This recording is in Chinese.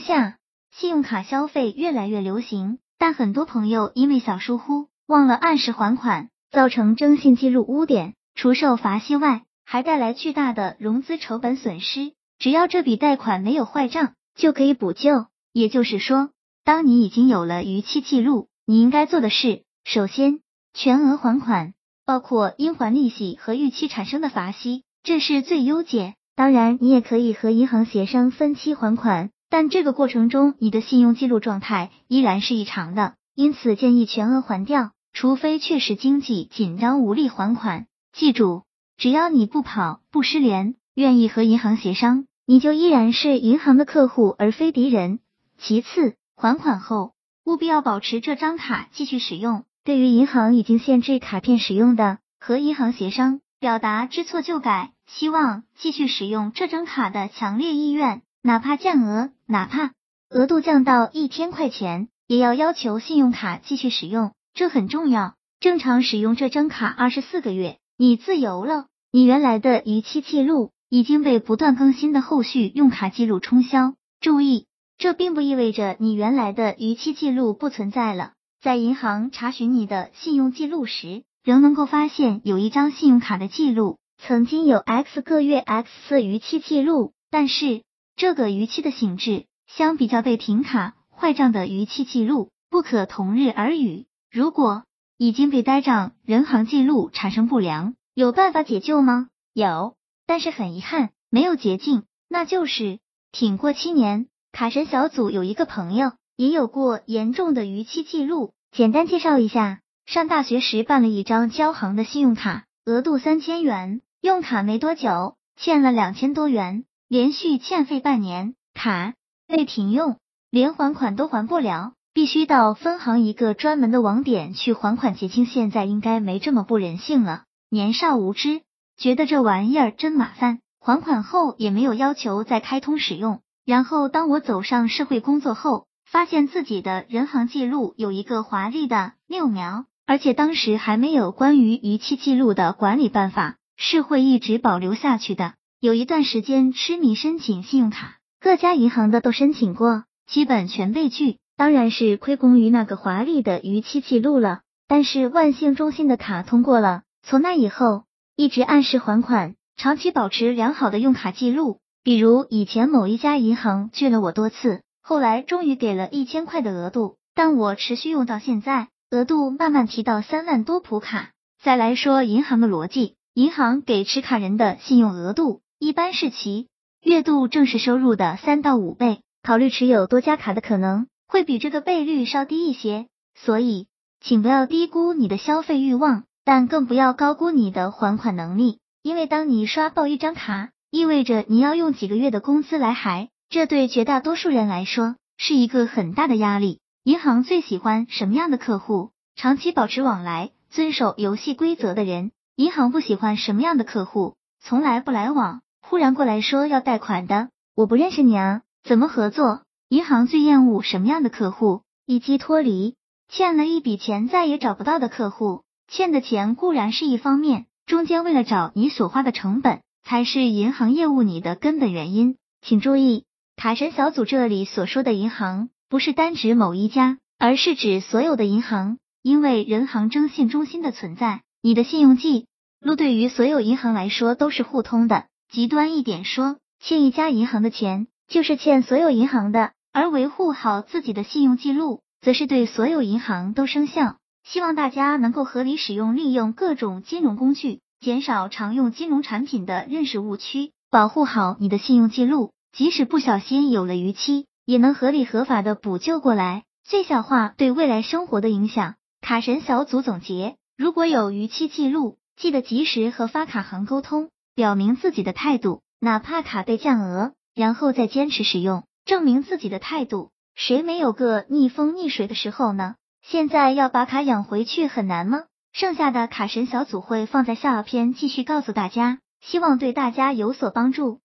下，信用卡消费越来越流行，但很多朋友因为小疏忽，忘了按时还款，造成征信记录污点，除受罚息外，还带来巨大的融资成本损失。只要这笔贷款没有坏账，就可以补救。也就是说，当你已经有了逾期记录，你应该做的是，首先全额还款，包括应还利息和逾期产生的罚息，这是最优解。当然，你也可以和银行协商分期还款，但这个过程中你的信用记录状态依然是异常的，因此建议全额还掉，除非确实经济紧张无力还款。记住，只要你不跑不失联，愿意和银行协商，你就依然是银行的客户而非敌人。其次，还款后务必要保持这张卡继续使用。对于银行已经限制卡片使用的，和银行协商，表达知错就改。希望继续使用这张卡的强烈意愿，哪怕降额，哪怕额度降到一千块钱，也要要求信用卡继续使用，这很重要。正常使用这张卡二十四个月，你自由了。你原来的逾期记录已经被不断更新的后续用卡记录冲销。注意，这并不意味着你原来的逾期记录不存在了。在银行查询你的信用记录时，仍能够发现有一张信用卡的记录。曾经有 X 个月 X 次逾期记录，但是这个逾期的性质相比较被停卡坏账的逾期记录不可同日而语。如果已经被呆账，人行记录产生不良，有办法解救吗？有，但是很遗憾，没有捷径，那就是挺过七年。卡神小组有一个朋友也有过严重的逾期记录，简单介绍一下：上大学时办了一张交行的信用卡，额度三千元。用卡没多久，欠了两千多元，连续欠费半年，卡被停用，连还款都还不了，必须到分行一个专门的网点去还款结清。现在应该没这么不人性了，年少无知，觉得这玩意儿真麻烦，还款后也没有要求再开通使用。然后当我走上社会工作后，发现自己的人行记录有一个华丽的六苗，而且当时还没有关于逾期记录的管理办法。是会一直保留下去的。有一段时间痴迷申请信用卡，各家银行的都申请过，基本全被拒。当然是亏功于那个华丽的逾期记录了。但是万幸中心的卡通过了，从那以后一直按时还款，长期保持良好的用卡记录。比如以前某一家银行拒了我多次，后来终于给了一千块的额度，但我持续用到现在，额度慢慢提到三万多普卡。再来说银行的逻辑。银行给持卡人的信用额度一般是其月度正式收入的三到五倍，考虑持有多家卡的可能会比这个倍率稍低一些，所以请不要低估你的消费欲望，但更不要高估你的还款能力，因为当你刷爆一张卡，意味着你要用几个月的工资来还，这对绝大多数人来说是一个很大的压力。银行最喜欢什么样的客户？长期保持往来、遵守游戏规则的人。银行不喜欢什么样的客户？从来不来往，忽然过来说要贷款的，我不认识你啊，怎么合作？银行最厌恶什么样的客户？以及脱离欠了一笔钱再也找不到的客户。欠的钱固然是一方面，中间为了找你所花的成本，才是银行业务你的根本原因。请注意，卡神小组这里所说的银行，不是单指某一家，而是指所有的银行，因为人行征信中心的存在。你的信用记录对于所有银行来说都是互通的。极端一点说，欠一家银行的钱就是欠所有银行的，而维护好自己的信用记录，则是对所有银行都生效。希望大家能够合理使用、利用各种金融工具，减少常用金融产品的认识误区，保护好你的信用记录，即使不小心有了逾期，也能合理合法的补救过来，最小化对未来生活的影响。卡神小组总结。如果有逾期记录，记得及时和发卡行沟通，表明自己的态度，哪怕卡被降额，然后再坚持使用，证明自己的态度。谁没有个逆风逆水的时候呢？现在要把卡养回去很难吗？剩下的卡神小组会放在下篇继续告诉大家，希望对大家有所帮助。